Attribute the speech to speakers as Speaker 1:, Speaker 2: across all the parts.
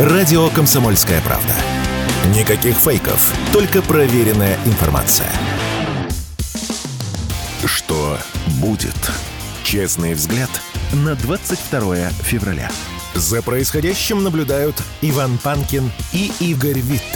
Speaker 1: Радио «Комсомольская правда». Никаких фейков, только проверенная информация. Что будет? Честный взгляд на 22 февраля. За происходящим наблюдают Иван Панкин и Игорь Виттель.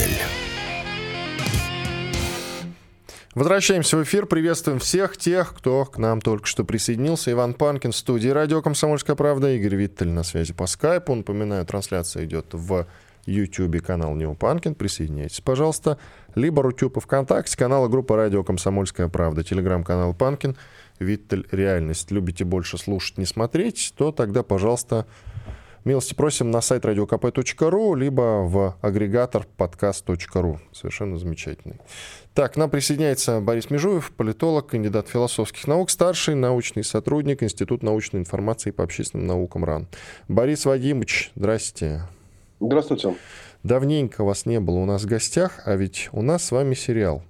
Speaker 2: Возвращаемся в эфир. Приветствуем всех тех, кто к нам только что присоединился. Иван Панкин в студии радио «Комсомольская правда». Игорь Виттель на связи по скайпу. Напоминаю, трансляция идет в YouTube канал Нео Панкин. Присоединяйтесь, пожалуйста. Либо Рутюб и ВКонтакте, канала группа радио «Комсомольская правда», телеграм-канал Панкин, Виттель «Реальность». Любите больше слушать, не смотреть, то тогда, пожалуйста, Милости просим на сайт radiokp.ru, либо в агрегатор подкаст.ру. Совершенно замечательный. Так, к нам присоединяется Борис Межуев, политолог, кандидат философских наук, старший научный сотрудник Института научной информации по общественным наукам РАН. Борис Вадимович, здрасте.
Speaker 3: Здравствуйте.
Speaker 2: Давненько вас не было у нас в гостях, а ведь у нас с вами сериал,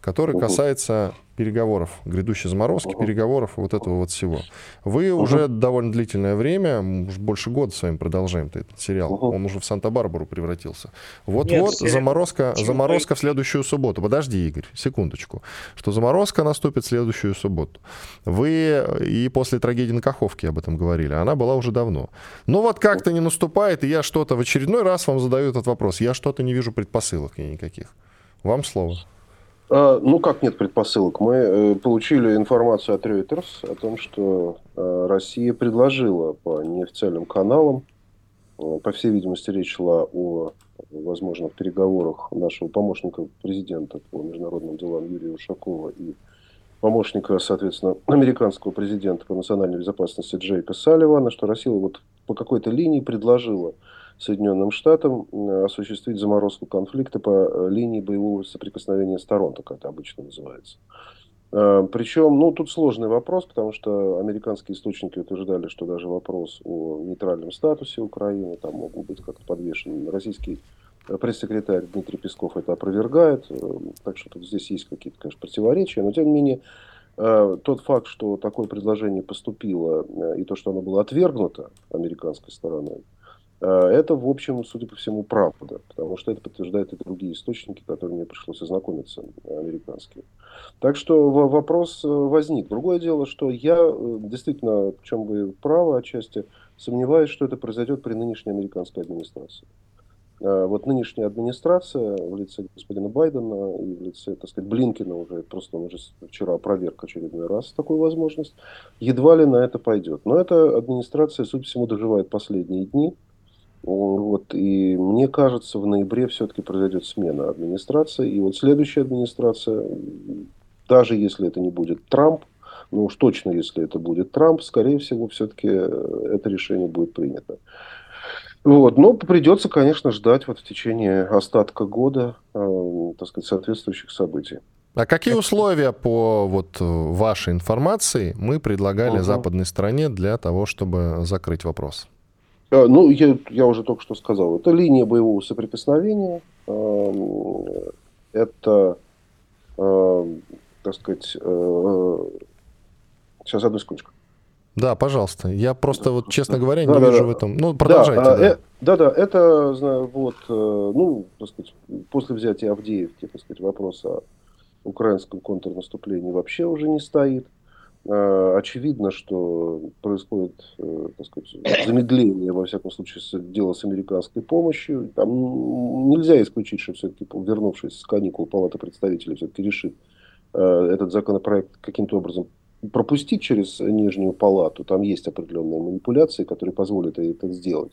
Speaker 2: который касается переговоров, грядущей заморозки, uh-huh. переговоров, вот этого вот всего. Вы uh-huh. уже довольно длительное время, больше года с вами продолжаем этот сериал, uh-huh. он уже в Санта-Барбару превратился. Вот-вот заморозка, заморозка в следующую субботу. Подожди, Игорь, секундочку. Что заморозка наступит в следующую субботу. Вы и после трагедии на Каховке об этом говорили, она была уже давно. Ну вот как-то не наступает, и я что-то в очередной раз вам задаю этот вопрос. Я что-то не вижу предпосылок никаких. Вам слово.
Speaker 3: А, ну, как нет предпосылок? Мы э, получили информацию от Reuters о том, что э, Россия предложила по неофициальным каналам, э, по всей видимости, речь шла о возможных переговорах нашего помощника президента по международным делам Юрия Ушакова и помощника, соответственно, американского президента по национальной безопасности Джейка Салливана, что Россия вот по какой-то линии предложила Соединенным Штатам осуществить заморозку конфликта по э, линии боевого соприкосновения сторон, так это обычно называется. Э, Причем, ну, тут сложный вопрос, потому что американские источники утверждали, что даже вопрос о нейтральном статусе Украины там могут быть как-то подвешены. Российский э, пресс-секретарь Дмитрий Песков это опровергает, так что тут здесь есть какие-то, конечно, противоречия, но тем не менее тот факт, что такое предложение поступило и то, что оно было отвергнуто американской стороной, Э, это, в общем, судя по всему, правда, потому что это подтверждают и другие источники, которыми мне пришлось ознакомиться, американские. Так что вопрос э, возник. Другое дело, что я э, действительно, в чем вы правы отчасти, сомневаюсь, что это произойдет при нынешней американской администрации. Вот нынешняя администрация в лице господина Байдена и в лице, так сказать, Блинкина уже, просто уже вчера опроверг очередной раз такую возможность, едва ли на это пойдет. Но эта администрация, судя по всему, доживает последние дни. Вот, и мне кажется, в ноябре все-таки произойдет смена администрации. И вот следующая администрация, даже если это не будет Трамп, ну уж точно, если это будет Трамп, скорее всего, все-таки э, это решение будет принято. Вот. Но придется, конечно, ждать вот в течение остатка года, э, так сказать, соответствующих событий.
Speaker 2: А какие условия по вот вашей информации мы предлагали угу. западной стране для того, чтобы закрыть вопрос?
Speaker 3: А, ну, я, я уже только что сказал. Это линия боевого соприкосновения. Эм, это, эм, так сказать... Сейчас, э, одну секундочку.
Speaker 2: Да, пожалуйста. Я просто, вот, честно говоря, не да, вижу да, в этом. Ну, продолжайте. Да,
Speaker 3: да. Э, да, да, это, знаю, вот, э, ну, так сказать, после взятия Авдеевки, так сказать, вопрос о украинском контрнаступлении вообще уже не стоит. Э, очевидно, что происходит э, так сказать, замедление, во всяком случае, дела с американской помощью. Там нельзя исключить, что все-таки, вернувшись с каникул, Палата представителей все-таки решит э, этот законопроект каким-то образом пропустить через нижнюю палату. Там есть определенные манипуляции, которые позволят это сделать.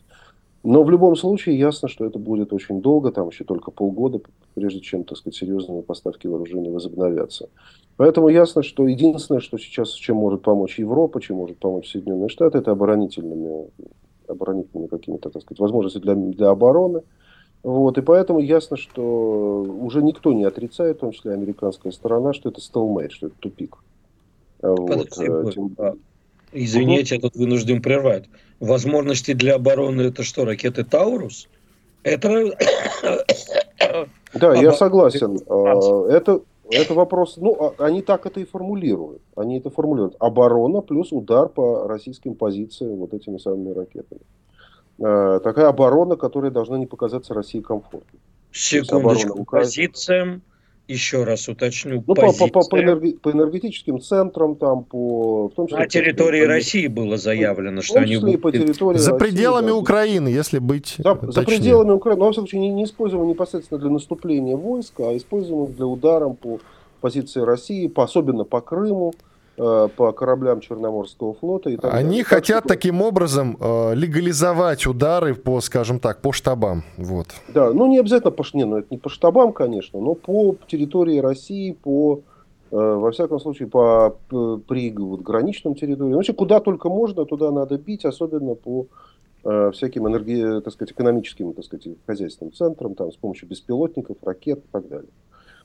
Speaker 3: Но в любом случае ясно, что это будет очень долго, там еще только полгода, прежде чем, так сказать, серьезные поставки вооружений возобновятся. Поэтому ясно, что единственное, что сейчас, чем может помочь Европа, чем может помочь Соединенные Штаты, это оборонительными, оборонительными какими-то, так сказать, возможностями для, для обороны. Вот, и поэтому ясно, что уже никто не отрицает, в том числе американская сторона, что это стелмейт, что это тупик.
Speaker 4: Вот, э, тем... Извините, угу. я тут вынужден прервать. Возможности для обороны это что, ракеты Таурус? Это...
Speaker 3: Да, я согласен. А, это, это вопрос, ну, а, они так это и формулируют. Они это формулируют. Оборона плюс удар по российским позициям вот этими самыми ракетами. э, такая оборона, которая должна не показаться России комфортной.
Speaker 4: Секундочку, позициям, еще раз уточню,
Speaker 3: ну, по, по, по, по, энерги, по энергетическим центрам, там, по,
Speaker 4: в том числе... На территории по, России было заявлено, что они будут...
Speaker 2: По территории за России, пределами да, Украины, если быть
Speaker 3: За, за пределами Украины, но, во всяком случае, не, не используем непосредственно для наступления войска, а используем для ударом по позиции России, по, особенно по Крыму, по кораблям Черноморского флота. И
Speaker 2: так Они далее. хотят так, что... таким образом э, легализовать удары по, скажем так, по штабам. Вот.
Speaker 3: Да, ну не обязательно по, не, ну, это не по штабам, конечно, но по территории России, по э, во всяком случае, по при вот, граничным территориям. Вообще, куда только можно, туда надо бить, особенно по э, всяким энерги, так сказать, экономическим, так сказать, хозяйственным центрам, там, с помощью беспилотников, ракет и так далее.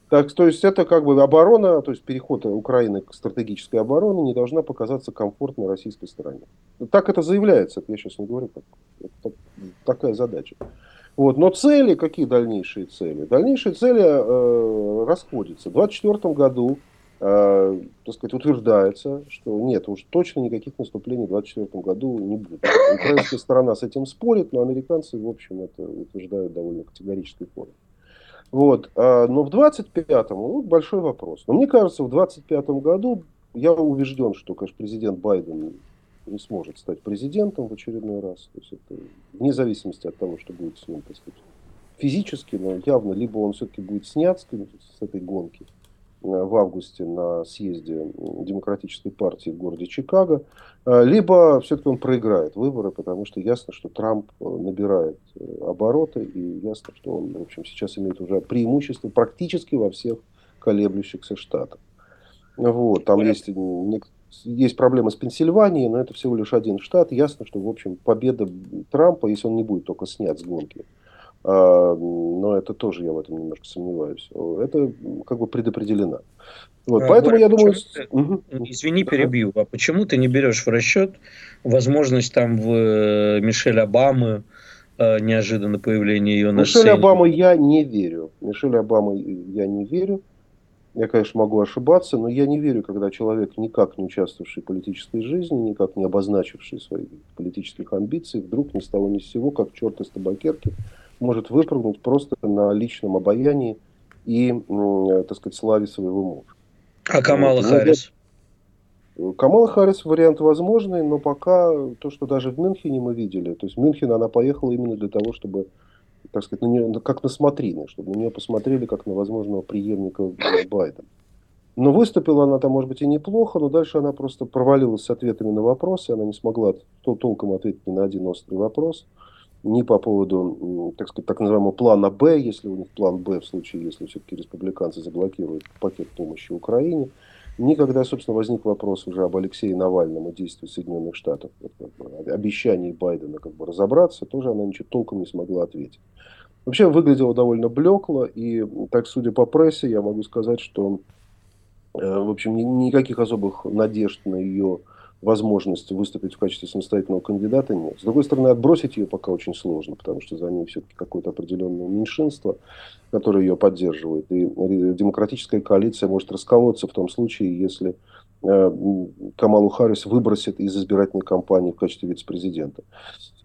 Speaker 3: Так, то есть это как бы оборона, то есть переход Украины к стратегической обороне не должна показаться комфортной российской стороне. Так это заявляется, я сейчас не говорю, как, это такая задача. Вот. Но цели, какие дальнейшие цели? Дальнейшие цели э, расходятся. В 2024 году э, так сказать, утверждается, что нет, уж точно никаких наступлений в 2024 году не будет. Украинская сторона с этим спорит, но американцы, в общем, это утверждают довольно категорической форме. Вот. А, но в 25-м, ну, большой вопрос. Но мне кажется, в 25-м году я убежден, что, конечно, президент Байден не сможет стать президентом в очередной раз. То есть это вне зависимости от того, что будет с ним, так сказать, физически, но явно либо он все-таки будет снят с, этой гонки, в августе на съезде Демократической партии в городе Чикаго, э, либо все-таки он проиграет выборы, потому что ясно, что Трамп э, набирает обороты, и ясно, что он, в общем, сейчас имеет уже преимущество практически во всех колеблющихся штатах. Вот, там есть, есть проблемы с Пенсильванией, но это всего лишь один штат. Ясно, что, в общем, победа Трампа, если он не будет только снят с гонки, но это тоже я в этом немножко сомневаюсь. Это как бы предопределено.
Speaker 4: Вот, а, поэтому Боря, я думаю... Ты, угу. Извини, перебью. А почему ты не берешь в расчет возможность там в э, Мишель Обамы э, неожиданно появление ее на
Speaker 3: Мишель Обамы я не верю. Мишель Обамы я не верю. Я, конечно, могу ошибаться, но я не верю, когда человек, никак не участвовавший в политической жизни, никак не обозначивший своих политических амбиций, вдруг ни с того ни с сего, как черт из табакерки, может выпрыгнуть просто на личном обаянии и, так сказать, славе своего мужа.
Speaker 4: А Камала вот. Ну, Харрис?
Speaker 3: Камала Харрис вариант возможный, но пока то, что даже в Мюнхене мы видели, то есть в Мюнхен она поехала именно для того, чтобы, так сказать, на нее, как на смотрины, чтобы на нее посмотрели как на возможного преемника Байдена. Но выступила она там, может быть, и неплохо, но дальше она просто провалилась с ответами на вопросы, она не смогла толком ответить ни на один острый вопрос ни по поводу, так сказать, так называемого плана Б, если у них план Б в случае, если все-таки республиканцы заблокируют пакет помощи Украине, ни когда, собственно, возник вопрос уже об Алексее Навальном и действии Соединенных Штатов, вот, обещании Байдена как бы разобраться, тоже она ничего толком не смогла ответить. Вообще выглядело довольно блекло, и так, судя по прессе, я могу сказать, что, э, в общем, никаких особых надежд на ее возможность выступить в качестве самостоятельного кандидата нет. С другой стороны, отбросить ее пока очень сложно, потому что за ней все-таки какое-то определенное меньшинство, которое ее поддерживает. И демократическая коалиция может расколоться в том случае, если э, Камалу Харрис выбросит из избирательной кампании в качестве вице-президента.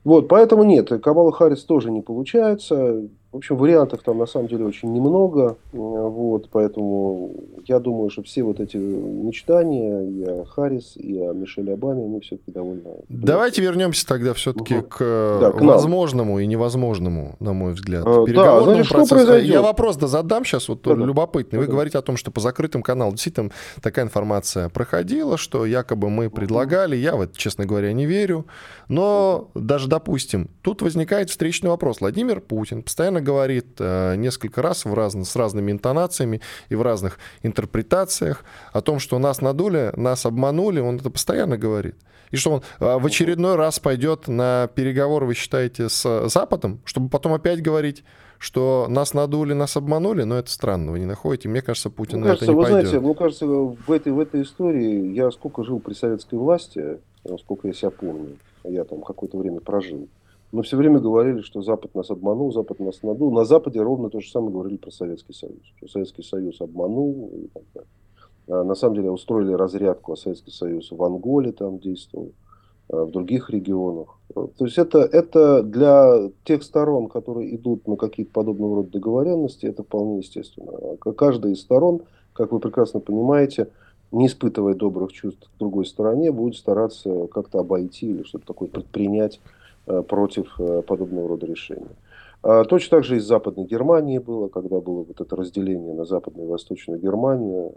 Speaker 3: Вот, поэтому нет, Камала Харрис тоже не получается. В общем, вариантов там на самом деле очень немного. Вот, поэтому я думаю, что все вот эти мечтания и о Харрис, и о Мишеле Обаме, они все-таки довольно...
Speaker 2: Давайте вернемся тогда все-таки угу. к, да, к возможному и невозможному, на мой взгляд, а, да, значит, что произойдет? Я вопрос да задам сейчас, вот да, любопытный. Вы да. говорите о том, что по закрытым каналам действительно такая информация проходила, что якобы мы предлагали, я вот, честно говоря, не верю, но даже допустим, тут возникает встречный вопрос. Владимир Путин постоянно говорит э, несколько раз в раз, с разными интонациями и в разных интерпретациях о том, что нас надули, нас обманули. Он это постоянно говорит. И что он э, в очередной раз пойдет на переговоры, вы считаете, с Западом, чтобы потом опять говорить, что нас надули, нас обманули, но это странно, вы не находите? Мне кажется, Путин мне на кажется, это не вы пойдет. Знаете,
Speaker 3: мне кажется, в этой, в этой истории я сколько жил при советской власти, сколько я себя помню, я там какое-то время прожил. Мы все время говорили, что Запад нас обманул, Запад нас надул. На Западе ровно то же самое говорили про Советский Союз. Что Советский Союз обманул и так далее. А на самом деле устроили разрядку, а Советский Союз в Анголе там действовал. в других регионах. То есть это, это для тех сторон, которые идут на какие-то подобного рода договоренности, это вполне естественно. Каждая из сторон, как вы прекрасно понимаете, не испытывая добрых чувств к другой стороне, будет стараться как-то обойти или что-то такое предпринять э, против э, подобного рода решения. А точно так же и с Западной Германии было, когда было вот это разделение на Западную и Восточную Германию.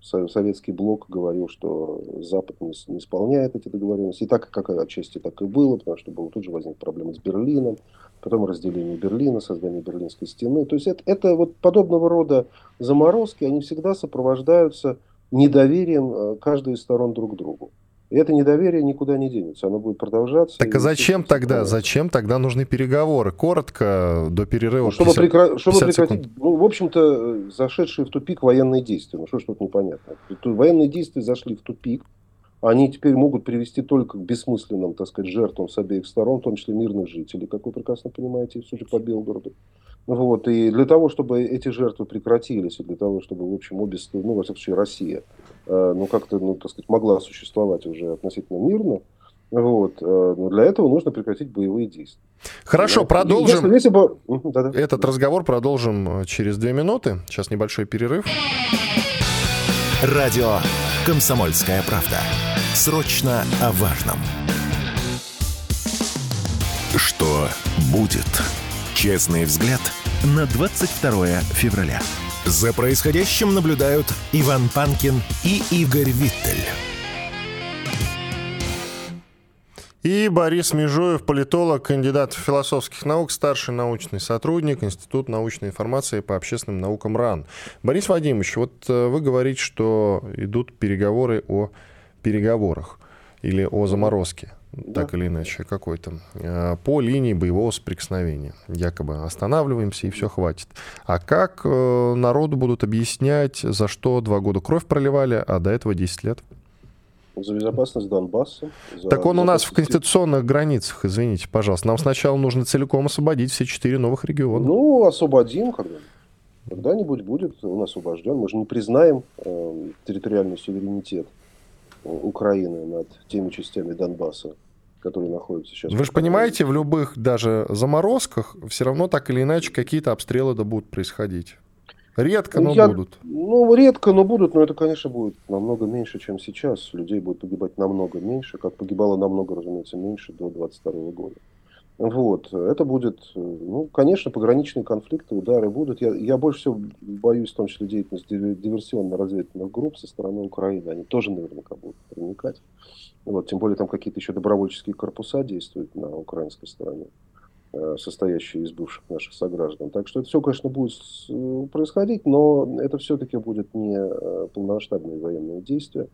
Speaker 3: Советский блок говорил, что Запад не, не исполняет эти договоренности. И так, как отчасти так и было, потому что было, тут же возник проблема с Берлином, потом разделение Берлина, создание Берлинской стены. То есть это, это вот подобного рода заморозки, они всегда сопровождаются недоверием э, каждой из сторон друг к другу. И это недоверие никуда не денется, оно будет продолжаться.
Speaker 2: Так а зачем тогда, зачем тогда нужны переговоры? Коротко, до перерыва ну,
Speaker 3: чтобы, 50, прекра... чтобы прекратить, ну, в общем-то, зашедшие в тупик военные действия. Ну, что ж тут непонятно. Военные действия зашли в тупик, они теперь могут привести только к бессмысленным, так сказать, жертвам с обеих сторон, в том числе мирных жителей, как вы прекрасно понимаете, судя по Белгороду. Вот, и для того, чтобы эти жертвы прекратились, и для того, чтобы, в общем, обе ну, во всяком случае, Россия, э, ну, как-то, ну, так сказать, могла существовать уже относительно мирно, вот, э, но для этого нужно прекратить боевые действия.
Speaker 2: Хорошо, продолжим. Если, если бы... Да-да. Этот разговор продолжим э, через две минуты. Сейчас небольшой перерыв.
Speaker 1: Радио «Комсомольская правда». Срочно о важном. Что будет? Честный взгляд на 22 февраля. За происходящим наблюдают Иван Панкин и Игорь Виттель.
Speaker 2: И Борис Межуев, политолог, кандидат философских наук, старший научный сотрудник Института научной информации по общественным наукам РАН. Борис Вадимович, вот э, вы говорите, что идут переговоры о переговорах или о заморозке да. так или иначе, какой-то, э, по линии боевого соприкосновения. Якобы останавливаемся и все хватит. А как э, народу будут объяснять, за что два года кровь проливали, а до этого 10 лет?
Speaker 3: За безопасность Донбасса.
Speaker 2: За так он у нас в конституционных границах, извините, пожалуйста. Нам сначала нужно целиком освободить все четыре новых региона.
Speaker 3: Ну, освободим когда Когда-нибудь будет он освобожден. Мы же не признаем э, территориальный суверенитет Украины над теми частями Донбасса, которые находятся сейчас.
Speaker 2: Вы же понимаете, в любых даже заморозках все равно так или иначе какие-то обстрелы да будут происходить. Редко, но Я, будут.
Speaker 3: Ну, редко, но будут, но это, конечно, будет намного меньше, чем сейчас. Людей будет погибать намного меньше, как погибало намного, разумеется, меньше до 22 года. Вот. Это будет, ну, конечно, пограничные конфликты, удары будут. Я, я больше всего боюсь, в том числе, деятельности диверсионно-разведывательных групп со стороны Украины. Они тоже наверняка будут проникать. Вот. Тем более там какие-то еще добровольческие корпуса действуют на украинской стороне, э, состоящие из бывших наших сограждан. Так что это все, конечно, будет происходить, но это все-таки будет не э, полномасштабные военные действия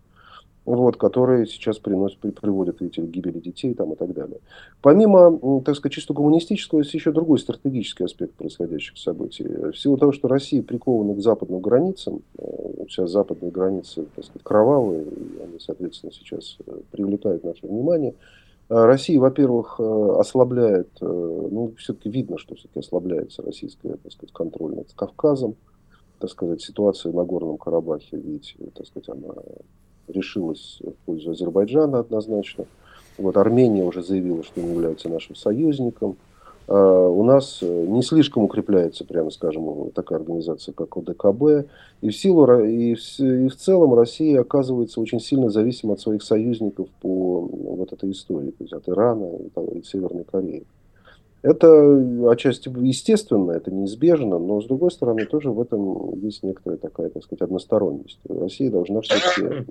Speaker 3: вот, которые сейчас приносят, приводят, видите, к гибели детей там, и так далее. Помимо, так сказать, чисто гуманистического, есть еще другой стратегический аспект происходящих событий. В силу того, что Россия прикована к западным границам, э, сейчас западные границы, так сказать, кровавые, и они, соответственно, сейчас э, привлекают наше внимание, э, Россия, во-первых, ослабляет, ну, все-таки видно, что все-таки ослабляется российская, так сказать, контроль над Кавказом, так сказать, ситуация на Горном Карабахе, ведь, так сказать, она решилась в пользу Азербайджана однозначно. Вот Армения уже заявила, что не является нашим союзником. А у нас э, не слишком укрепляется, прямо скажем, такая организация, как ОДКБ. И в, силу, и в, и в целом Россия оказывается очень сильно зависима от своих союзников по вот этой истории, то есть от Ирана и, и Северной Кореи. Это отчасти естественно, это неизбежно, но с другой стороны тоже в этом есть некоторая такая, так сказать, односторонность. Россия должна все-таки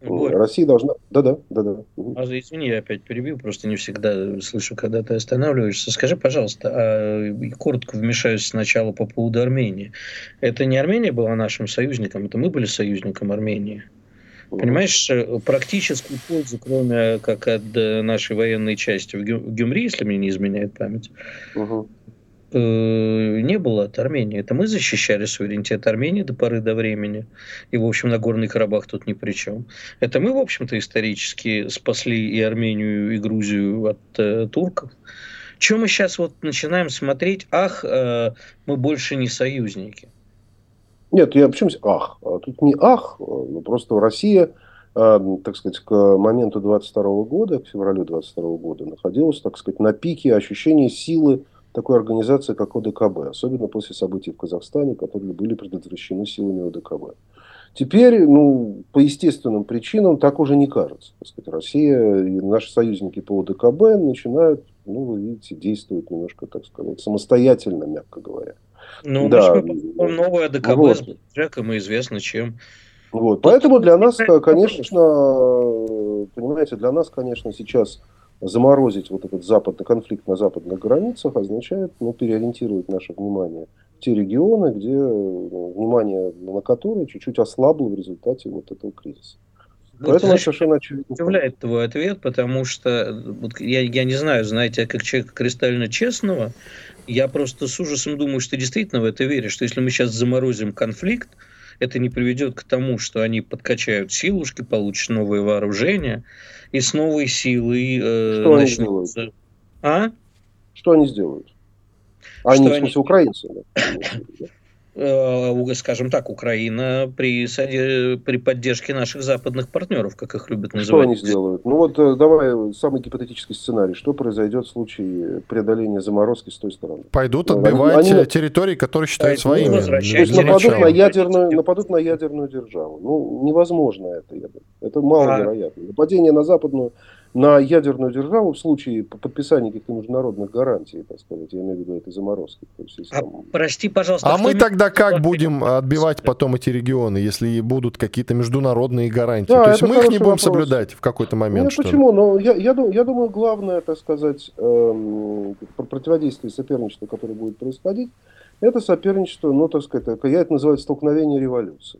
Speaker 3: Россия должна... Да-да, да-да.
Speaker 4: А, извини, я опять перебил, просто не всегда слышу, когда ты останавливаешься. Скажи, пожалуйста, а коротко вмешаюсь сначала по поводу Армении. Это не Армения была нашим союзником, это мы были союзником Армении. Понимаешь, э, практическую пользу, кроме как от э, нашей военной части в Гюмри, если мне не изменяет память, угу. не было от Армении. Это мы защищали суверенитет Армении до поры до времени. И, в общем, Нагорный Карабах тут ни при чем. Это мы, в общем-то, исторически спасли и Армению, и Грузию от э, турков. Чем мы сейчас вот начинаем смотреть, ах, э, мы больше не союзники.
Speaker 3: Нет, я почему ах? А тут не ах, ну просто Россия так сказать, к моменту 22 года, к февралю 22 года, находилась, так сказать, на пике ощущения силы такой организации, как ОДКБ, особенно после событий в Казахстане, которые были предотвращены силами ОДКБ. Теперь, ну, по естественным причинам так уже не кажется. Так сказать, Россия и наши союзники по ОДКБ начинают, ну, вы видите, действовать немножко, так сказать, самостоятельно, мягко говоря.
Speaker 4: Ну, да. новое ОДКБ вот. с Джеком и известно чем.
Speaker 3: Вот. Поэтому для нас, конечно, понимаете, для нас, конечно, сейчас заморозить вот этот западный конфликт на западных границах означает ну, переориентировать наше внимание в те регионы, где ну, внимание на которые чуть-чуть ослабло в результате вот этого кризиса.
Speaker 4: Поэтому знаешь, совершенно очевидно. Удивляет твой ответ, потому что вот, я, я не знаю, знаете, как человек кристально честного, я просто с ужасом думаю, что ты действительно в это веришь, что если мы сейчас заморозим конфликт, это не приведет к тому, что они подкачают силушки, получат новые вооружения, и с новой силой
Speaker 3: э, Что начнут... они сделают?
Speaker 4: А?
Speaker 3: Что они сделают? Они, Что в смысле, они... украинцы. Да?
Speaker 4: Э, скажем так, Украина при, при поддержке наших западных партнеров, как их любят называть.
Speaker 3: Что они сделают? Ну вот э, давай самый гипотетический сценарий. Что произойдет в случае преодоления заморозки с той стороны?
Speaker 2: Пойдут ну, отбивать они, территории, которые считают своими.
Speaker 3: То есть нападут на, ядерную, нападут на ядерную державу. Ну, невозможно это, я думаю. Это маловероятно. А... Нападение на западную на ядерную державу в случае подписания каких-то международных гарантий, так сказать, я имею в виду этой заморозки. То есть,
Speaker 4: а, там... Прости, пожалуйста.
Speaker 2: А мы тогда как будем отбивать потом эти регионы, если будут какие-то международные гарантии? Да, То есть мы их не будем вопрос. соблюдать в какой-то момент?
Speaker 3: Нет, почему? Но я, я, думаю, я думаю, главное, так сказать, эм, противодействие соперничеству, которое будет происходить, это соперничество, ну, так сказать, я это называю столкновение революции.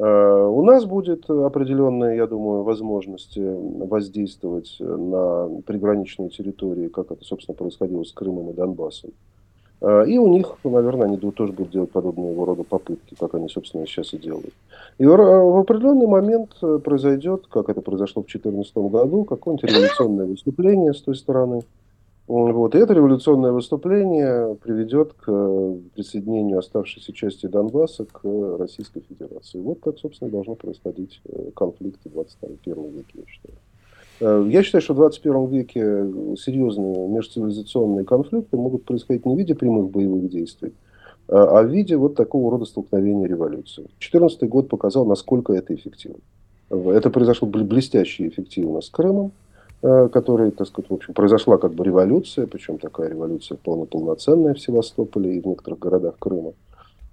Speaker 3: Э, у нас будет определенная, я думаю, возможность воздействовать на приграничные территории, как это, собственно, происходило с Крымом и Донбассом. Э, и у них, наверное, они тоже будут делать подобного рода попытки, как они, собственно, сейчас и делают. И в определенный момент произойдет, как это произошло в 2014 году, какое-нибудь революционное выступление с той стороны – вот. И это революционное выступление приведет к э, присоединению оставшейся части Донбасса к Российской Федерации. Вот как, собственно, должно происходить э, конфликт в 21 веке, я считаю. Э, я считаю, что в 21 веке серьезные межцивилизационные конфликты могут происходить не в виде прямых боевых действий, а в виде вот такого рода столкновения революции. 2014 год показал, насколько это эффективно. Это произошло блестяще эффективно с Крымом. Э, которой, так сказать, в общем, произошла как бы революция, причем такая революция вполне в Севастополе и в некоторых городах Крыма.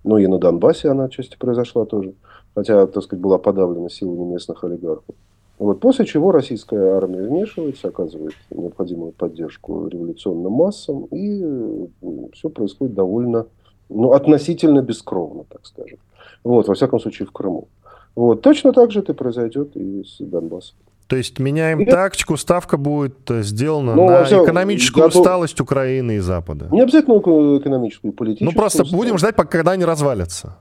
Speaker 3: Ну и на Донбассе она отчасти произошла тоже, хотя, так сказать, была подавлена силами местных олигархов. Вот, после чего российская армия вмешивается, оказывает необходимую поддержку революционным массам, и все происходит довольно, ну, относительно бескровно, так скажем. Вот, во всяком случае, в Крыму. Вот, точно так же это произойдет и с Донбассом.
Speaker 2: То есть меняем и... тактику, ставка будет э, сделана ну, на все, экономическую готов... усталость Украины и Запада.
Speaker 3: Не обязательно экономическую, политическую.
Speaker 2: Ну просто усталость. будем ждать, пока когда они развалятся.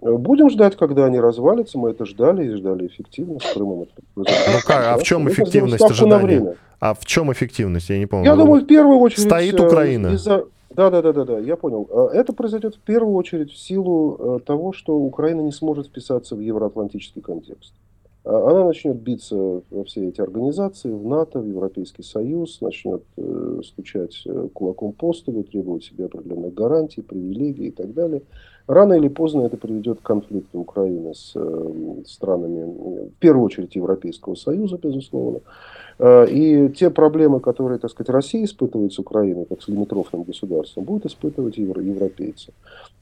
Speaker 3: Э, будем ждать, когда они развалятся. Мы это ждали и ждали эффективно с Крымом.
Speaker 2: Ну как, а в чем эффективность ожидания? А в чем эффективность? Я не помню.
Speaker 3: Я думаю, в первую очередь...
Speaker 2: Стоит Украина.
Speaker 3: Да, да, да, да, да, я понял. Это произойдет в первую очередь в силу того, что Украина не сможет вписаться в евроатлантический контекст. А она начнет биться во все эти организации, в НАТО, в Европейский Союз, начнет э, стучать э, кулаком по столу, требовать себе определенных гарантий, привилегий и так далее. Рано или поздно это приведет к конфликту Украины с э, странами, в первую очередь Европейского Союза, безусловно. Э, и те проблемы, которые, так сказать, Россия испытывает с Украиной, как с лимитрофным государством, будут испытывать евро европейцы.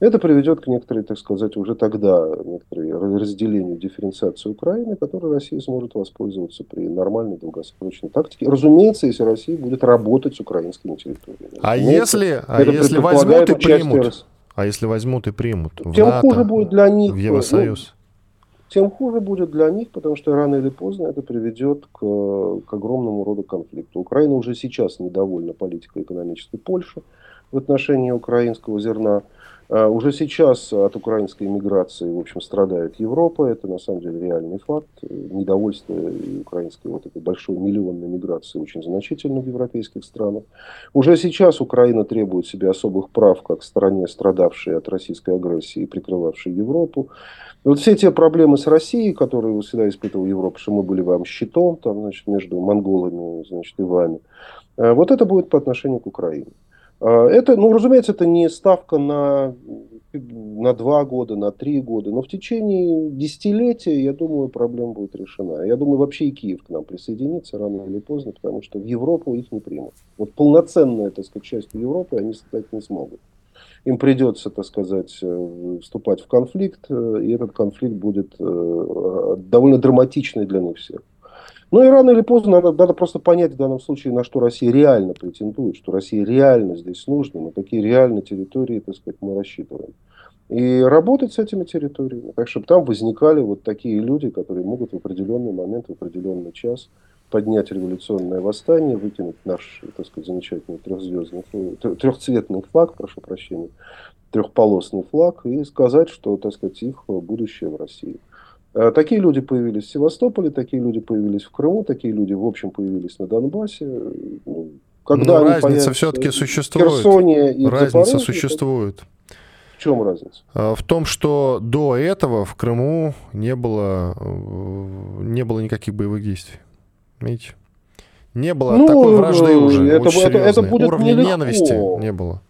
Speaker 3: Это приведет к некоторой, так сказать, уже тогда некоторой разделению, дифференциации Украины, которой Россия сможет воспользоваться при нормальной долгосрочной тактике. Разумеется, если Россия будет работать с украинскими территориями.
Speaker 2: А если, а если возьмут и примут? А если возьмут и примут?
Speaker 3: Тем в НАТО, хуже будет для них.
Speaker 2: В Евросоюз?
Speaker 3: Ну, тем хуже будет для них, потому что рано или поздно это приведет к, к огромному роду конфликту. Украина уже сейчас недовольна политикой экономической Польши. в отношении украинского зерна. А, уже сейчас от украинской иммиграции, в общем, страдает Европа. Это, на самом деле, реальный факт. Недовольство украинской вот этой большой миллионной миграции очень значительно в европейских странах. Уже сейчас Украина требует себе особых прав, как стране, страдавшей от российской агрессии и прикрывавшей Европу. Вот все те проблемы с Россией, которые всегда испытывала Европа, что мы были вам щитом там, значит, между монголами значит, и вами, а, вот это будет по отношению к Украине. А, это, ну, разумеется, это не ставка на, на два года, на три года, но в течение десятилетия, я думаю, проблема будет решена. Я думаю, вообще и Киев к нам присоединится рано или поздно, потому что в Европу их не примут. Вот полноценная, так сказать, часть Европы они стать не смогут. Им придется, так сказать, э, вступать в конфликт, э, и этот конфликт будет э, довольно драматичный для них всех. Ну и рано или поздно надо, надо просто понять в данном случае, на что Россия реально претендует, что России реально здесь нужно, на какие реальные территории, так сказать, мы рассчитываем. И работать с этими территориями, так чтобы там возникали вот такие люди, которые могут в определенный момент, в определенный час поднять революционное восстание, выкинуть наш, так сказать, замечательный трехзвездный, трехцветный флаг, прошу прощения, трехполосный флаг, и сказать, что, так сказать, их будущее в России. Э, такие люди появились в Севастополе, такие люди появились в Крыму, такие люди, в общем, появились на Донбассе. Ну,
Speaker 2: когда Но разница все-таки существует.
Speaker 3: Херсоне и
Speaker 2: разница Запорожье, существует.
Speaker 3: В чем разница?
Speaker 2: Э, в том, что до этого в Крыму не было, э, не было никаких боевых действий. Видите? Не было ну, такой вражды уже. Это, это, это будет Уровня нелегко. ненависти не было.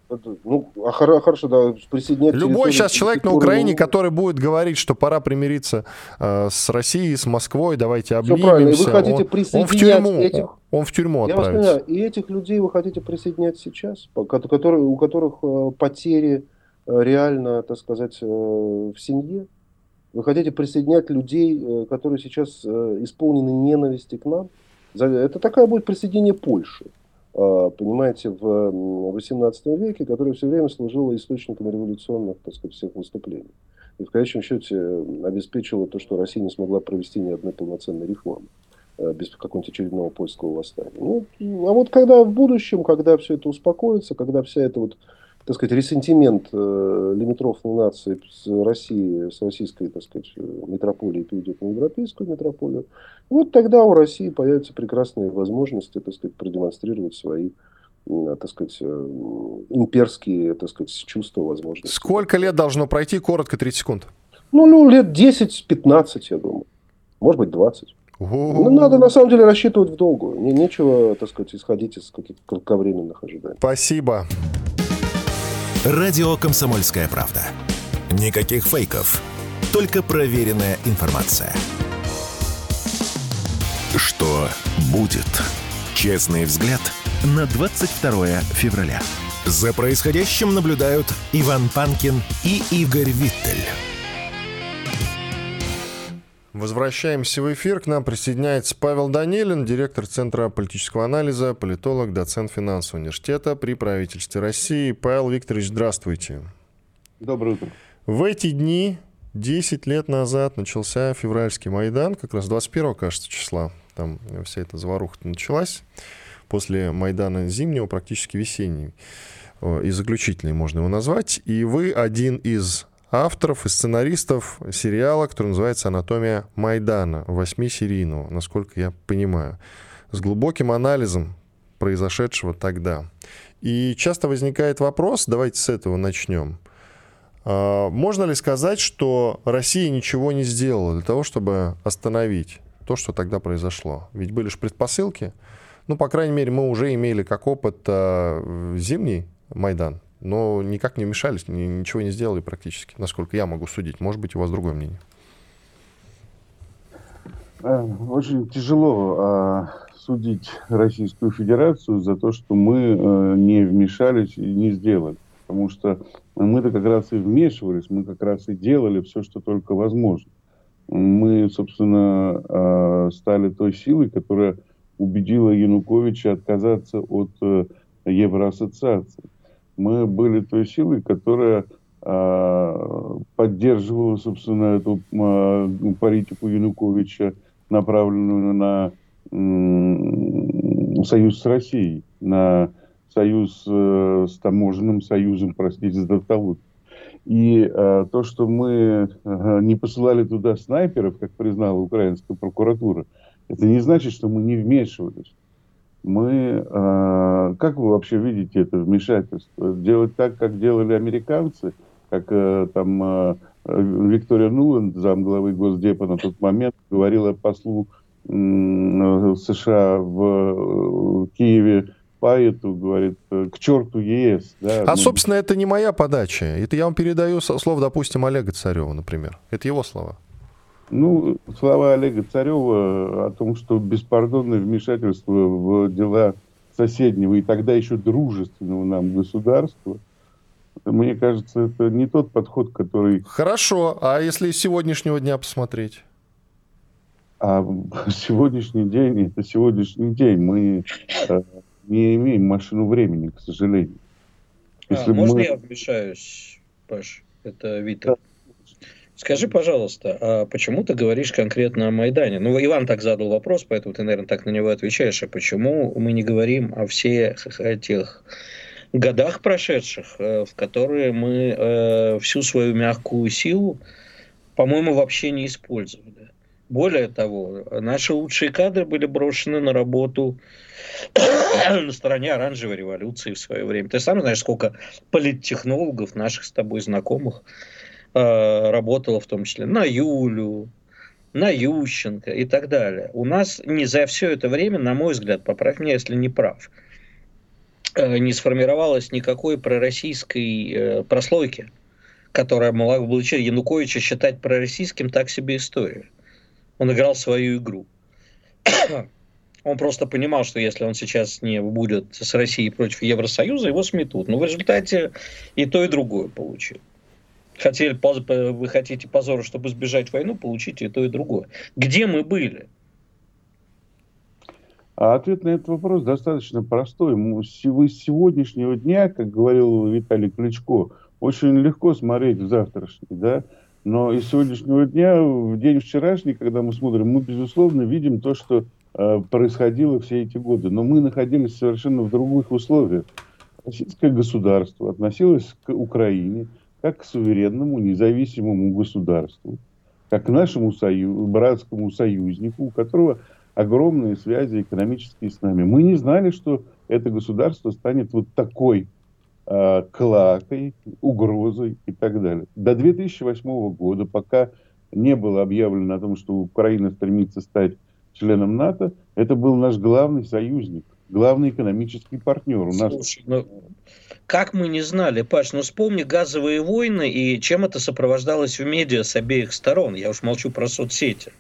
Speaker 3: Ну, а хорошо, да, присоединять...
Speaker 2: Любой сейчас человек на Украине, который будет говорить, что пора примириться э, с Россией, с Москвой, давайте обнимемся. Все правильно, и вы хотите он, присоединять он в тюрьму, этих... Он в тюрьму
Speaker 3: Я
Speaker 2: отправится.
Speaker 3: Вас понимаю, и этих людей вы хотите присоединять сейчас, которые, у которых э, потери э, реально, так сказать, э, в семье? Вы хотите присоединять людей, которые сейчас исполнены ненависти к нам? Это такая будет присоединение Польши. А, понимаете, в 18 веке, которая все время служила источником революционных, так сказать, всех выступлений. И в конечном счете обеспечила то, что Россия не смогла провести ни одной полноценной реформы а, без какого-нибудь очередного польского восстания. Ну, а вот когда в будущем, когда все это успокоится, когда вся эта вот так сказать, ресентимент э, лимитрофной нации с России, с российской, так сказать, метрополии перейдет на европейскую метрополию, вот тогда у России появятся прекрасные возможности, так сказать, продемонстрировать свои так сказать, э, имперские, так сказать, чувства, возможности.
Speaker 2: Сколько лет должно пройти? Коротко, 30 секунд.
Speaker 3: Ну, ну лет 10-15, я думаю. Может быть, 20. Ну, надо на самом деле рассчитывать в долгую. Не, нечего, так сказать, исходить из каких-то кратковременных ожиданий.
Speaker 2: Спасибо.
Speaker 1: Радио «Комсомольская правда». Никаких фейков, только проверенная информация. Что будет? Честный взгляд на 22 февраля. За происходящим наблюдают Иван Панкин и Игорь Виттель.
Speaker 2: Возвращаемся в эфир. К нам присоединяется Павел Данилин, директор Центра политического анализа, политолог, доцент финансового университета при правительстве России. Павел Викторович, здравствуйте.
Speaker 3: Доброе утро.
Speaker 2: В эти дни, 10 лет назад, начался февральский Майдан, как раз 21 кажется, числа. Там вся эта заваруха началась. После Майдана зимнего, практически весенний. И заключительный можно его назвать. И вы один из авторов и сценаристов сериала, который называется «Анатомия Майдана», восьмисерийного, насколько я понимаю, с глубоким анализом произошедшего тогда. И часто возникает вопрос, давайте с этого начнем. А, можно ли сказать, что Россия ничего не сделала для того, чтобы остановить то, что тогда произошло? Ведь были же предпосылки. Ну, по крайней мере, мы уже имели как опыт а, зимний Майдан, но никак не вмешались, ничего не сделали практически, насколько я могу судить. Может быть, у вас другое мнение?
Speaker 5: Э, очень тяжело а, судить Российскую Федерацию за то, что мы а, не вмешались и не сделали. Потому что мы-то как раз и вмешивались, мы как раз и делали все, что только возможно. Мы, собственно, а, стали той силой, которая убедила Януковича отказаться от а, Евроассоциации мы были той силой, которая э, поддерживала, собственно, эту э, политику Януковича, направленную на союз с Россией, на союз э, с таможенным союзом, простите за тавтологию. И э, то, что мы не посылали туда снайперов, как признала украинская прокуратура, это не значит, что мы не вмешивались. Мы, э, как вы вообще видите это вмешательство? Делать так, как делали американцы, как э, там э, Виктория Нуланд, замглавы Госдепа на тот момент, говорила послу э, США в э, Киеве, Паету, говорит, к черту ЕС.
Speaker 2: Да, а, ну... собственно, это не моя подача. Это я вам передаю слово, допустим, Олега Царева, например. Это его слова.
Speaker 5: Ну, слова Олега Царева о том, что беспардонное вмешательство в дела соседнего и тогда еще дружественного нам государства, мне кажется, это не тот подход, который...
Speaker 2: Хорошо, а если с сегодняшнего дня посмотреть?
Speaker 5: А сегодняшний день, это сегодняшний день. Мы э, не имеем машину времени, к сожалению.
Speaker 4: А, Если а, мы... Можно я вмешаюсь, Паш? Это Витер. Скажи, пожалуйста, а почему ты говоришь конкретно о Майдане? Ну, Иван так задал вопрос, поэтому ты, наверное, так на него отвечаешь. А почему мы не говорим о всех этих годах прошедших, э, в которые мы э, всю свою мягкую силу, по-моему, вообще не использовали? Более того, наши лучшие кадры были брошены на работу на стороне оранжевой революции в свое время. Ты сам знаешь, сколько политтехнологов наших с тобой знакомых э, работало в том числе на Юлю, на Ющенко и так далее. У нас не за все это время, на мой взгляд, поправь меня, если не прав, э, не сформировалось никакой пророссийской э, прослойки, которая могла бы Януковича считать пророссийским, так себе история. Он играл свою игру. Он просто понимал, что если он сейчас не будет с Россией против Евросоюза, его сметут. Но в результате и то, и другое получил. Хотели, вы хотите позора, чтобы избежать войну, получите и то, и другое. Где мы были?
Speaker 5: А ответ на этот вопрос достаточно простой. Вы с сегодняшнего дня, как говорил Виталий Кличко, очень легко смотреть в завтрашний, да, но из сегодняшнего дня, в день вчерашний, когда мы смотрим, мы, безусловно, видим то, что Э, происходило все эти годы. Но мы находились совершенно в других условиях. Российское государство относилось к Украине как к суверенному, независимому государству, как к нашему сою... братскому союзнику, у которого огромные связи экономические с нами. Мы не знали, что это государство станет вот такой э, клакой, угрозой и так далее. До 2008 года, пока не было объявлено о том, что Украина стремится стать членом НАТО, это был наш главный союзник, главный экономический партнер. У нас...
Speaker 4: Слушай, ну, как мы не знали, Паш, ну вспомни газовые войны и чем это сопровождалось в медиа с обеих сторон. Я уж молчу про соцсети.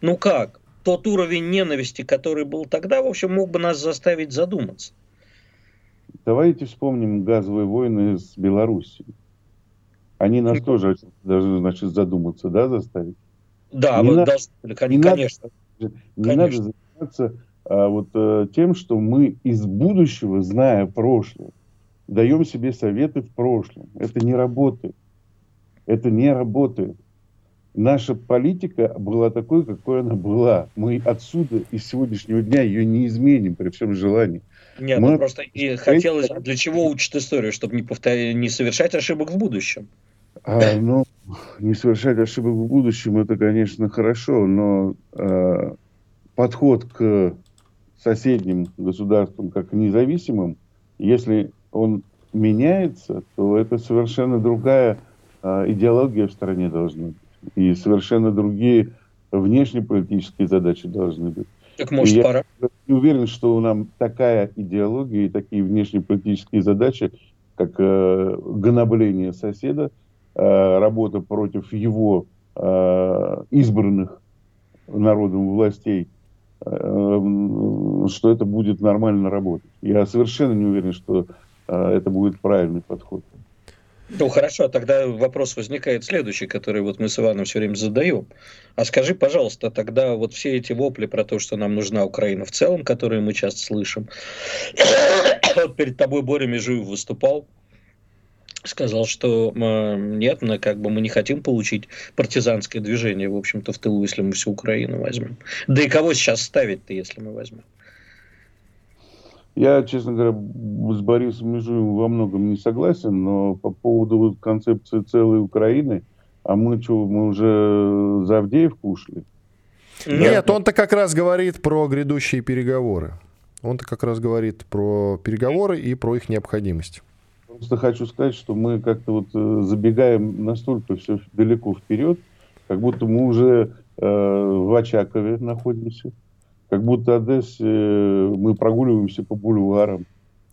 Speaker 4: Ну как? Тот уровень ненависти, который был тогда, в общем, мог бы нас заставить задуматься.
Speaker 5: Давайте вспомним газовые войны с Белоруссией. Они нас тоже должны, значит, задуматься, да, заставить?
Speaker 4: Да, не мы надо,
Speaker 5: должны, конечно. Надо, не Конечно. надо заниматься вот а, тем, что мы из будущего, зная прошлое, даем себе советы в прошлом. Это не работает. Это не работает. Наша политика была такой, какой она была. Мы отсюда, из сегодняшнего дня, ее не изменим при всем желании.
Speaker 4: Нет, Мы... ну просто и хотелось, для чего учат историю, чтобы не, повтор... не совершать ошибок в будущем.
Speaker 5: А, ну, не совершать ошибок в будущем, это, конечно, хорошо, но э, подход к соседним государствам как независимым, если он меняется, то это совершенно другая э, идеология в стране должна быть. И совершенно другие внешнеполитические задачи должны быть.
Speaker 4: Так может и пора?
Speaker 5: Я не уверен, что нам такая идеология и такие внешнеполитические задачи, как э, гнобление соседа, Э, работа против его э, избранных народом властей, что это будет нормально работать. Я совершенно не уверен, что это будет правильный подход.
Speaker 4: Ну хорошо, тогда вопрос возникает следующий, который вот мы с Иваном все время задаем. А скажи, пожалуйста, тогда вот все эти вопли про то, что нам нужна Украина в целом, которые мы часто слышим, вот перед тобой Боря Межуев выступал, сказал, что нет, мы как бы мы не хотим получить партизанское движение, в общем-то, в тылу, если мы всю Украину возьмем. Да и кого сейчас ставить-то, если мы возьмем?
Speaker 5: Я, честно говоря, с Борисом Межуевым во многом не согласен, но по поводу концепции целой Украины, а мы что, мы уже за Авдеевку ушли?
Speaker 2: Нет, он-то как раз говорит про грядущие переговоры. Он-то как раз говорит про переговоры и про их необходимость.
Speaker 5: Просто хочу сказать, что мы как-то вот э, забегаем настолько все далеко вперед, как будто мы уже э, в Очакове находимся, как будто Одессе э, мы прогуливаемся по бульварам.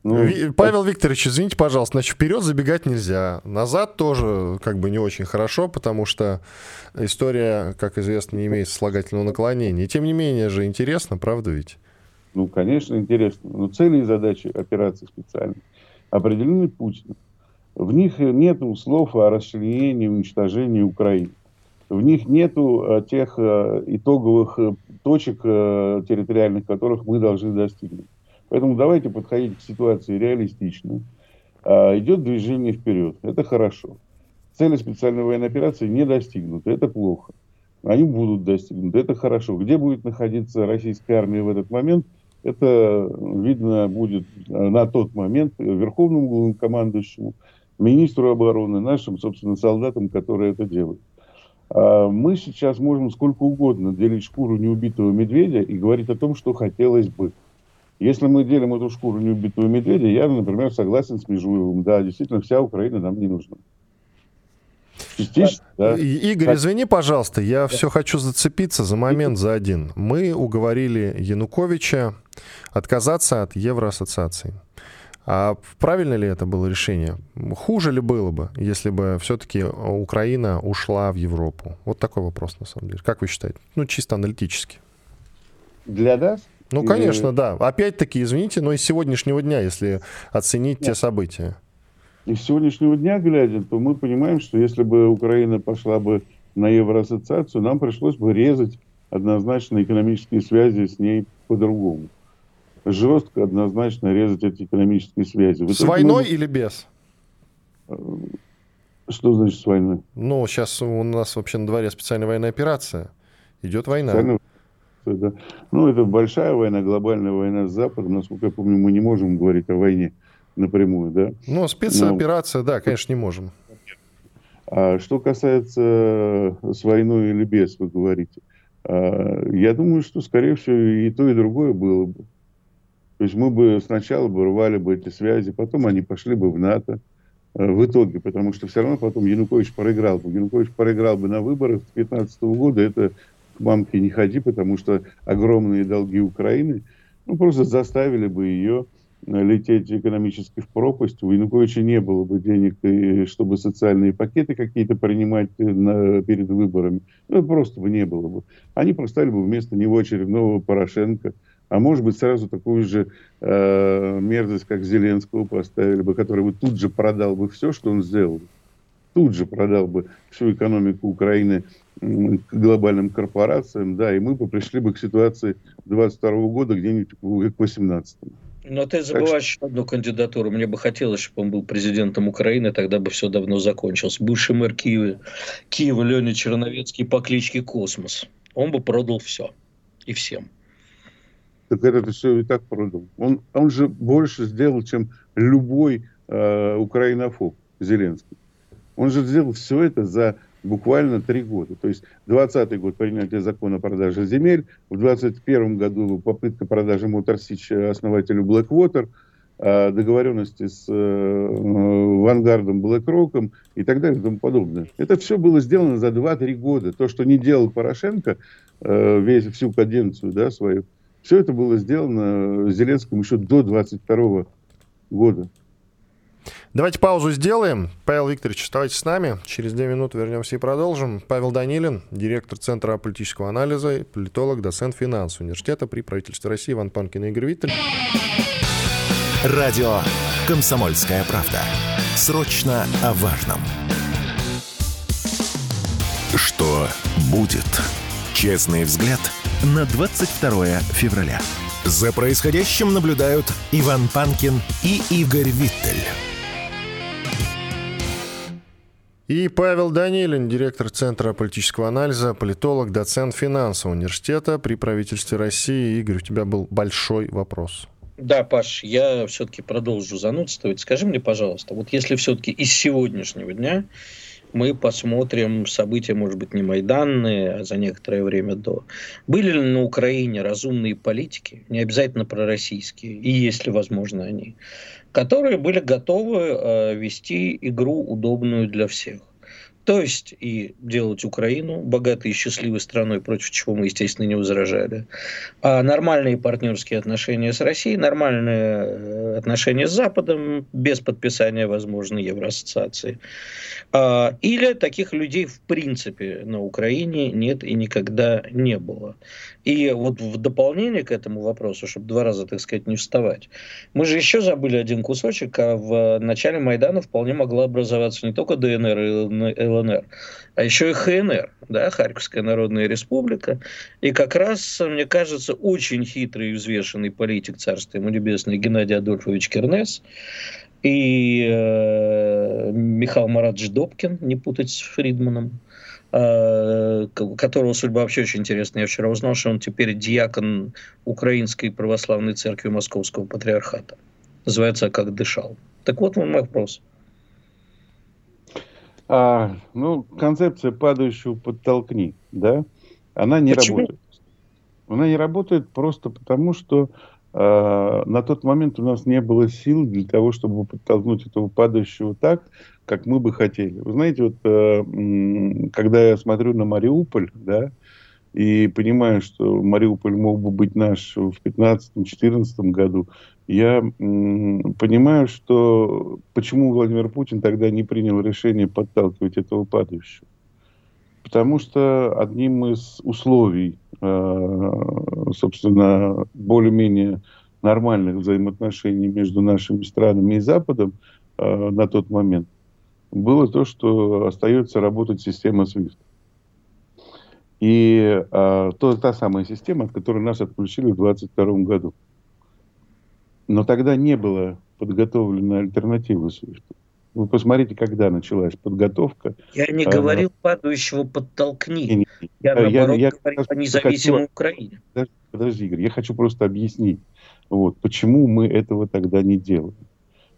Speaker 2: Ну, Павел Викторович, извините, пожалуйста, значит, вперед забегать нельзя. Назад тоже как бы не очень хорошо, потому что история, как известно, не имеет слагательного наклонения. тем не менее же интересно, правда ведь?
Speaker 5: Ну, конечно, интересно. Но цели и задачи операции специальной определены Путиным. В них нет слов о расчленении, уничтожении Украины. В них нет э, тех э, итоговых э, точек территориальных, которых мы должны достигнуть. Поэтому давайте подходить к ситуации реалистично. А, идет движение вперед. Это хорошо. Цели специальной военной операции не достигнуты. Это плохо. Они будут достигнуты. Это хорошо. Где будет находиться российская армия в этот момент – это видно будет э, на тот момент верховному главнокомандующему, министру обороны, нашим, собственно, солдатам, которые это делают. А мы сейчас можем сколько угодно делить шкуру неубитого медведя и говорить о том, что хотелось бы. Если мы делим эту шкуру неубитого медведя, я, например, согласен с Межуевым. Да, действительно, вся Украина нам не нужна.
Speaker 2: Частично, да. Игорь, извини, пожалуйста, я да. все хочу зацепиться за момент за один. Мы уговорили Януковича отказаться от Евроассоциации. А правильно ли это было решение? Хуже ли было бы, если бы все-таки Украина ушла в Европу? Вот такой вопрос, на самом деле. Как вы считаете? Ну, чисто аналитически.
Speaker 5: Для нас?
Speaker 2: Ну, конечно, да. Опять-таки, извините, но из сегодняшнего дня, если оценить Нет. те события.
Speaker 5: Из сегодняшнего дня глядя, то мы понимаем, что если бы Украина пошла бы на Евроассоциацию, нам пришлось бы резать однозначно экономические связи с ней по-другому жестко, однозначно резать эти экономические связи.
Speaker 2: С войной мы... или без?
Speaker 5: Э, что значит с войной?
Speaker 2: Ну, сейчас у нас вообще на дворе специальная военная операция. Идет война. Специальная...
Speaker 5: Да. Ну, это большая война, глобальная война с Западом. Насколько я помню, мы не можем говорить о войне напрямую, да?
Speaker 2: Ну, спецоперация, Но... да, конечно, не можем.
Speaker 5: А что касается э, с войной или без, вы говорите, а, я думаю, что, скорее всего, и то, и другое было бы. То есть мы бы сначала бы рвали бы эти связи, потом они пошли бы в НАТО э, в итоге, потому что все равно потом Янукович проиграл бы. Янукович проиграл бы на выборах 2015 года, это к мамке не ходи, потому что огромные долги Украины, ну, просто заставили бы ее э, лететь экономически в пропасть. У Януковича не было бы денег, чтобы социальные пакеты какие-то принимать э, на, перед выборами. Ну, просто бы не было бы. Они поставили бы вместо него очередного Порошенко – а может быть, сразу такую же э, мерзость, как Зеленского поставили бы, который бы тут же продал бы все, что он сделал. Тут же продал бы всю экономику Украины к глобальным корпорациям, да, и мы бы пришли бы к ситуации 22 года где-нибудь к 18
Speaker 4: но ты забываешь что... одну кандидатуру. Мне бы хотелось, чтобы он был президентом Украины, тогда бы все давно закончилось. Бывший мэр Киева, Киева Леня Черновецкий по кличке Космос. Он бы продал все и всем
Speaker 5: так это все и так продал. Он, он же больше сделал, чем любой э, украинофоб Зеленский. Он же сделал все это за буквально три года. То есть 20 год принятие закона о продаже земель, в 21 году попытка продажи Моторсич основателю Blackwater, э, договоренности с э, Вангардом, Блэкроком и так далее и тому подобное. Это все было сделано за 2-3 года. То, что не делал Порошенко э, весь, всю каденцию да, свою, все это было сделано Зеленским еще до 22 года.
Speaker 2: Давайте паузу сделаем. Павел Викторович, оставайтесь с нами. Через две минуты вернемся и продолжим. Павел Данилин, директор Центра политического анализа, политолог, доцент финансового университета при правительстве России, Иван Панкин и Игорь Виттель.
Speaker 1: Радио «Комсомольская правда». Срочно о важном. Что будет? Честный взгляд – на 22 февраля. За происходящим наблюдают Иван Панкин и Игорь Виттель.
Speaker 2: И Павел Данилин, директор Центра политического анализа, политолог, доцент финансового университета при правительстве России. Игорь, у тебя был большой вопрос.
Speaker 4: Да, Паш, я все-таки продолжу занудствовать. Скажи мне, пожалуйста, вот если все-таки из сегодняшнего дня мы посмотрим события, может быть, не майданные, а за некоторое время до. Были ли на Украине разумные политики, не обязательно пророссийские, и есть ли, возможно, они, которые были готовы э, вести игру удобную для всех? То есть и делать Украину богатой и счастливой страной, против чего мы, естественно, не возражали. А нормальные партнерские отношения с Россией, нормальные э, отношения с Западом, без подписания, возможно, Евроассоциации. А, или таких людей в принципе на Украине нет и никогда не было. И вот в дополнение к этому вопросу, чтобы два раза, так сказать, не вставать, мы же еще забыли один кусочек, а в начале Майдана вполне могла образоваться не только ДНР и ЛНР, а еще и ХНР, да, Харьковская Народная Республика. И как раз, мне кажется, очень хитрый и взвешенный политик, царства ему небесное, Геннадий Адольфович Кернес, и э, Михаил Маратович Добкин, не путать с Фридманом, которого судьба вообще очень интересная. Я вчера узнал, что он теперь диакон Украинской православной церкви Московского патриархата. Называется «Как дышал». Так вот мой вопрос.
Speaker 5: А, ну, концепция падающего подтолкни, да, она не Почему? работает. Она не работает просто потому, что э, на тот момент у нас не было сил для того, чтобы подтолкнуть этого падающего так, как мы бы хотели. Вы знаете, вот э, когда я смотрю на Мариуполь, да, и понимаю, что Мариуполь мог бы быть наш в 2015-2014 году, я понимаю, что почему Владимир Путин тогда не принял решение подталкивать этого падающего. Потому что одним из условий, э, собственно, более-менее нормальных взаимоотношений между нашими странами и Западом э, на тот момент было то, что остается работать система SWIFT. И а, то, та самая система, от которой нас отключили в 2022 году. Но тогда не было подготовлена альтернативы SWIFT. Вы посмотрите, когда началась подготовка.
Speaker 4: Я не а, говорил падающего подтолкни. Не, я, наоборот, я, я, говорил я, о независимой хочу, Украине.
Speaker 5: Подожди, подожди, Игорь, я хочу просто объяснить, вот, почему мы этого тогда не делали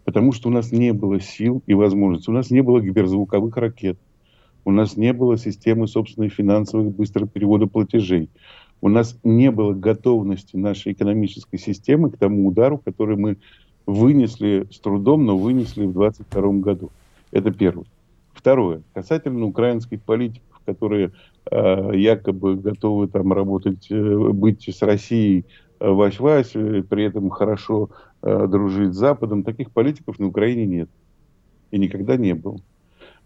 Speaker 5: потому что у нас не было сил и возможностей. У нас не было гиперзвуковых ракет. У нас не было системы собственной финансовых быстрого перевода платежей. У нас не было готовности нашей экономической системы к тому удару, который мы вынесли с трудом, но вынесли в 2022 году. Это первое. Второе. Касательно украинских политиков, которые э, якобы готовы там работать, э, быть с Россией э, вась-вась, э, при этом хорошо э, дружить с Западом. Таких политиков на Украине нет. И никогда не было.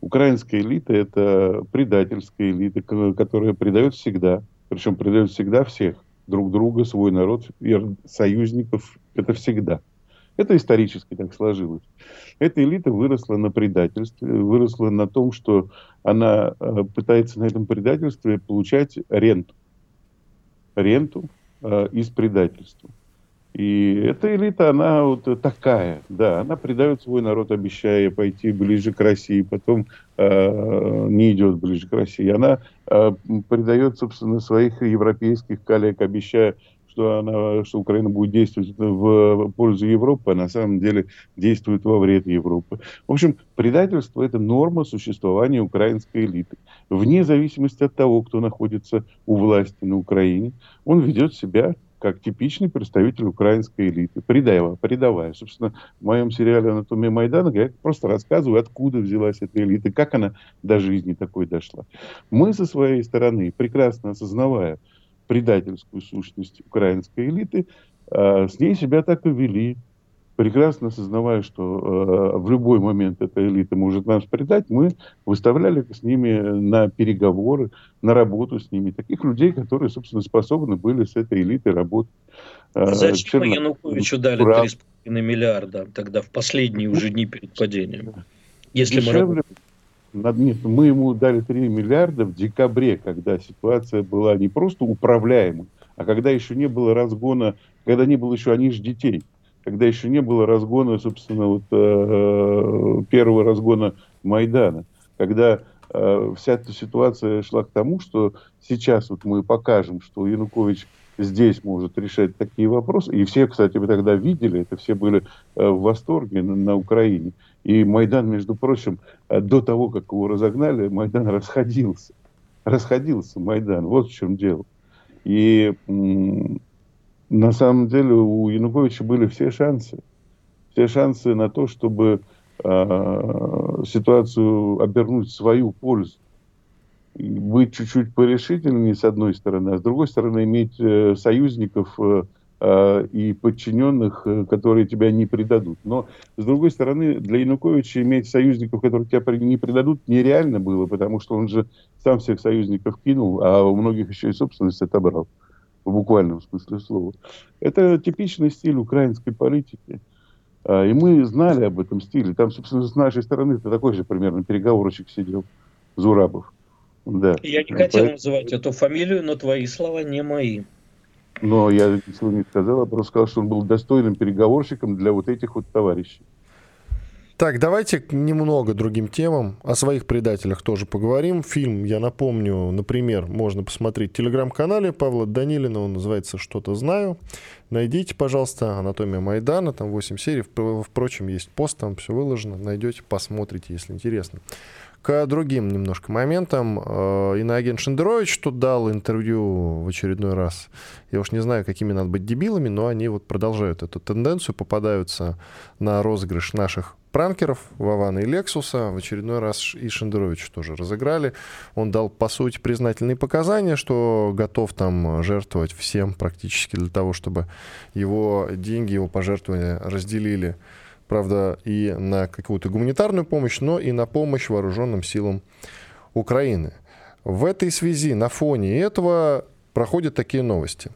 Speaker 5: Украинская элита – это предательская элита, которая предает всегда. Причем предает всегда всех. Друг друга, свой народ, союзников. Это всегда. Это исторически так сложилось. Эта элита выросла на предательстве, выросла на том, что она э, пытается на этом предательстве получать ренту. Ренту э, из предательства. И эта элита, она вот такая, да, она предает свой народ, обещая пойти ближе к России, потом э, не идет ближе к России. Она э, предает, собственно, своих европейских коллег, обещая, что, она, что Украина будет действовать в пользу Европы, а на самом деле действует во вред Европы. В общем, предательство – это норма существования украинской элиты. Вне зависимости от того, кто находится у власти на Украине, он ведет себя как типичный представитель украинской элиты, предавая, предавая. Собственно, в моем сериале «Анатомия Майдана» я просто рассказываю, откуда взялась эта элита, как она до жизни такой дошла. Мы со своей стороны, прекрасно осознавая предательскую сущность украинской элиты, э, с ней себя так и вели прекрасно осознавая, что э, в любой момент эта элита может нас предать, мы выставляли с ними на переговоры, на работу с ними. Таких людей, которые, собственно, способны были с этой элитой работать.
Speaker 4: Э, Зачем Черно... Януковичу дали 3,5 миллиарда тогда, в последние уже дни перед падением?
Speaker 5: Если Дешевле... мы... Нет, мы ему дали 3 миллиарда в декабре, когда ситуация была не просто управляемой, а когда еще не было разгона, когда не было еще они же детей когда еще не было разгона, собственно, вот, э, первого разгона Майдана, когда э, вся эта ситуация шла к тому, что сейчас вот мы покажем, что Янукович здесь может решать такие вопросы. И все, кстати, вы тогда видели, это все были э, в восторге на, на Украине. И Майдан, между прочим, э, до того, как его разогнали, Майдан расходился. Расходился Майдан. Вот в чем дело. И на самом деле у Януковича были все шансы. Все шансы на то, чтобы э, ситуацию обернуть в свою пользу быть чуть-чуть порешительнее с одной стороны, а с другой стороны иметь э, союзников э, э, и подчиненных, э, которые тебя не предадут. Но, с другой стороны, для Януковича иметь союзников, которые тебя не предадут, нереально было, потому что он же сам всех союзников кинул, а у многих еще и собственность отобрал, в буквальном смысле слова. Это типичный стиль украинской политики. А, и мы знали об этом стиле. Там, собственно, с нашей стороны это такой же примерно переговорщик сидел, Зурабов.
Speaker 4: Да. Я не хотел называть эту фамилию, но твои слова не мои.
Speaker 5: Но я ничего не сказал, я просто сказал, что он был достойным переговорщиком для вот этих вот товарищей.
Speaker 2: Так, давайте немного другим темам. О своих предателях тоже поговорим. Фильм, я напомню, например, можно посмотреть в телеграм-канале Павла Данилина. Он называется «Что-то знаю». Найдите, пожалуйста, «Анатомия Майдана». Там 8 серий. Впрочем, есть пост, там все выложено. Найдете, посмотрите, если интересно. К другим немножко моментам. Э, Иноагент Шендерович тут дал интервью в очередной раз. Я уж не знаю, какими надо быть дебилами, но они вот продолжают эту тенденцию, попадаются на розыгрыш наших пранкеров Вавана и Лексуса. В очередной раз и Шендерович тоже разыграли. Он дал, по сути, признательные показания, что готов там жертвовать всем практически для того, чтобы его деньги, его пожертвования разделили правда, и на какую-то гуманитарную помощь, но и на помощь вооруженным силам Украины. В этой связи, на фоне этого проходят такие новости.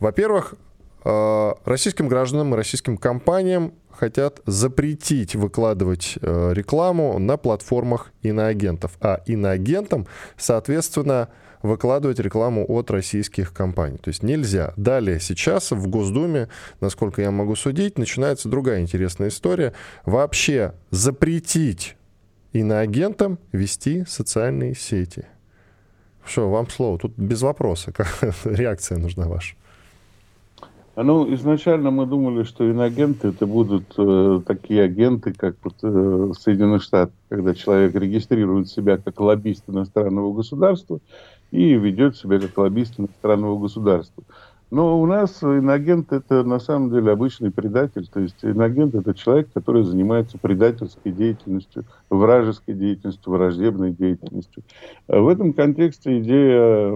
Speaker 2: Во-первых, э, российским гражданам и российским компаниям хотят запретить выкладывать э, рекламу на платформах иноагентов, а иноагентам, соответственно, выкладывать рекламу от российских компаний. То есть нельзя. Далее, сейчас в Госдуме, насколько я могу судить, начинается другая интересная история. Вообще запретить иноагентам вести социальные сети. Что, вам слово. Тут без вопроса. Реакция нужна ваша.
Speaker 5: Ну, изначально мы думали, что иногенты это будут э, такие агенты, как вот, э, в Соединенных Штатах, когда человек регистрирует себя как лоббист иностранного государства и ведет себя как лоббист иностранного государства. Но у нас иногент это на самом деле обычный предатель. То есть иногент это человек, который занимается предательской деятельностью, вражеской деятельностью, враждебной деятельностью. В этом контексте идея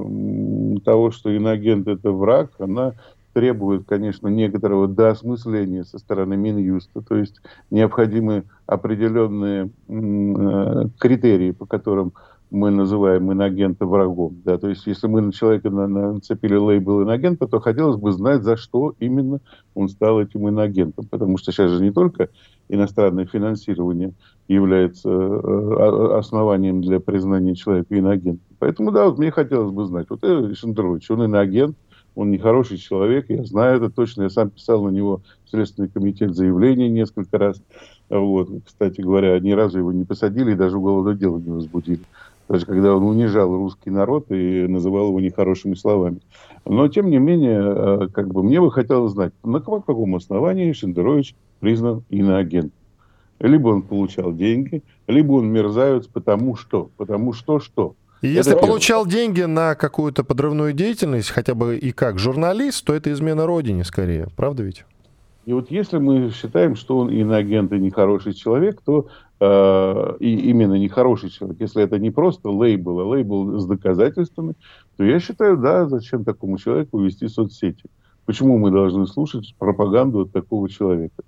Speaker 5: того, что иногент это враг, она требует, конечно, некоторого доосмысления со стороны Минюста, то есть необходимы определенные э, критерии, по которым мы называем иногента врагом. Да? То есть, если мы на человека на, на, нацепили лейбл иногента, то хотелось бы знать, за что именно он стал этим иногентом. Потому что сейчас же не только иностранное финансирование является э, основанием для признания человека иногентом. Поэтому, да, вот мне хотелось бы знать, вот это Шендерович, он иногент, он нехороший человек, я знаю это точно, я сам писал на него в Следственный комитет заявление несколько раз. Вот. Кстати говоря, ни разу его не посадили и даже уголовное дело не возбудили даже когда он унижал русский народ и называл его нехорошими словами. Но, тем не менее, э, как бы мне бы хотелось знать, на каком основании Шендерович признан иноагентом. Либо он получал деньги, либо он мерзавец, потому что. Потому что что?
Speaker 2: Если это получал деньги на какую-то подрывную деятельность, хотя бы и как журналист, то это измена родине скорее. Правда ведь?
Speaker 5: И вот если мы считаем, что он иноагент и нехороший человек, то э, и именно нехороший человек, если это не просто лейбл, а лейбл с доказательствами, то я считаю, да, зачем такому человеку вести соцсети? Почему мы должны слушать пропаганду от такого человека?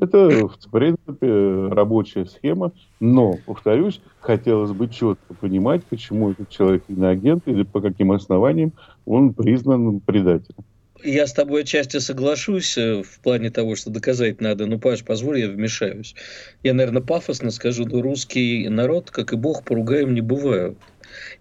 Speaker 5: Это, в принципе, рабочая схема, но, повторюсь, хотелось бы четко понимать, почему этот человек иноагент или по каким основаниям он признан предателем.
Speaker 4: Я с тобой отчасти соглашусь э, в плане того, что доказать надо. Ну, Паш, позволь, я вмешаюсь. Я, наверное, пафосно скажу, но русский народ, как и Бог, поругаем не бывают.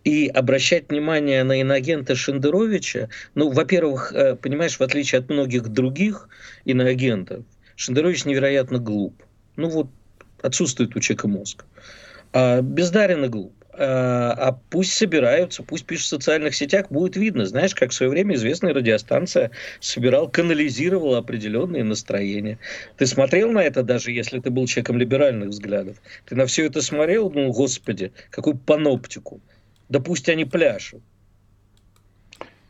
Speaker 4: И обращать внимание на иноагента Шендеровича, ну, во-первых, э, понимаешь, в отличие от многих других иноагентов, Шендерович невероятно глуп. Ну вот, отсутствует у человека мозг. А бездарен и глуп. А, а пусть собираются, пусть пишут в социальных сетях, будет видно. Знаешь, как в свое время известная радиостанция собирал, канализировала определенные настроения. Ты смотрел на это, даже если ты был человеком либеральных взглядов? Ты на все это смотрел? Ну, господи, какую паноптику. Да пусть они пляшут.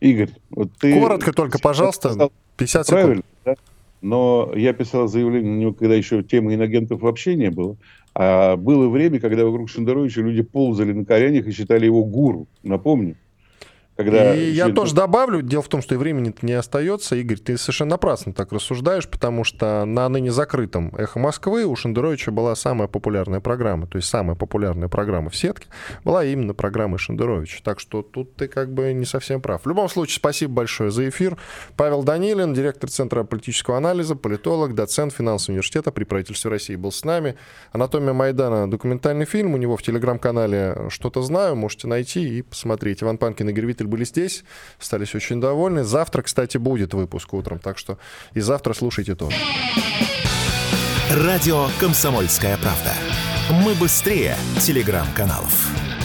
Speaker 5: Игорь, вот ты...
Speaker 2: Коротко только, пожалуйста, 50 секунд. Правильно, да?
Speaker 5: Но я писал заявление на него, когда еще темы иногентов вообще не было. А было время, когда вокруг Шендеровича люди ползали на коленях и считали его гуру. Напомню.
Speaker 2: Когда и я тоже добавлю, дело в том, что и времени не остается. Игорь, ты совершенно напрасно так рассуждаешь, потому что на ныне закрытом «Эхо Москвы» у Шендеровича была самая популярная программа, то есть самая популярная программа в сетке была именно программа Шендеровича. Так что тут ты как бы не совсем прав. В любом случае, спасибо большое за эфир. Павел Данилин, директор Центра политического анализа, политолог, доцент финансового университета при правительстве России был с нами. «Анатомия Майдана» документальный фильм, у него в телеграм-канале «Что-то знаю», можете найти и посмотреть. Иван Панкин, Игорь Виттель были здесь, остались очень довольны. Завтра, кстати, будет выпуск утром, так что и завтра слушайте тоже.
Speaker 1: Радио «Комсомольская правда». Мы быстрее телеграм-каналов.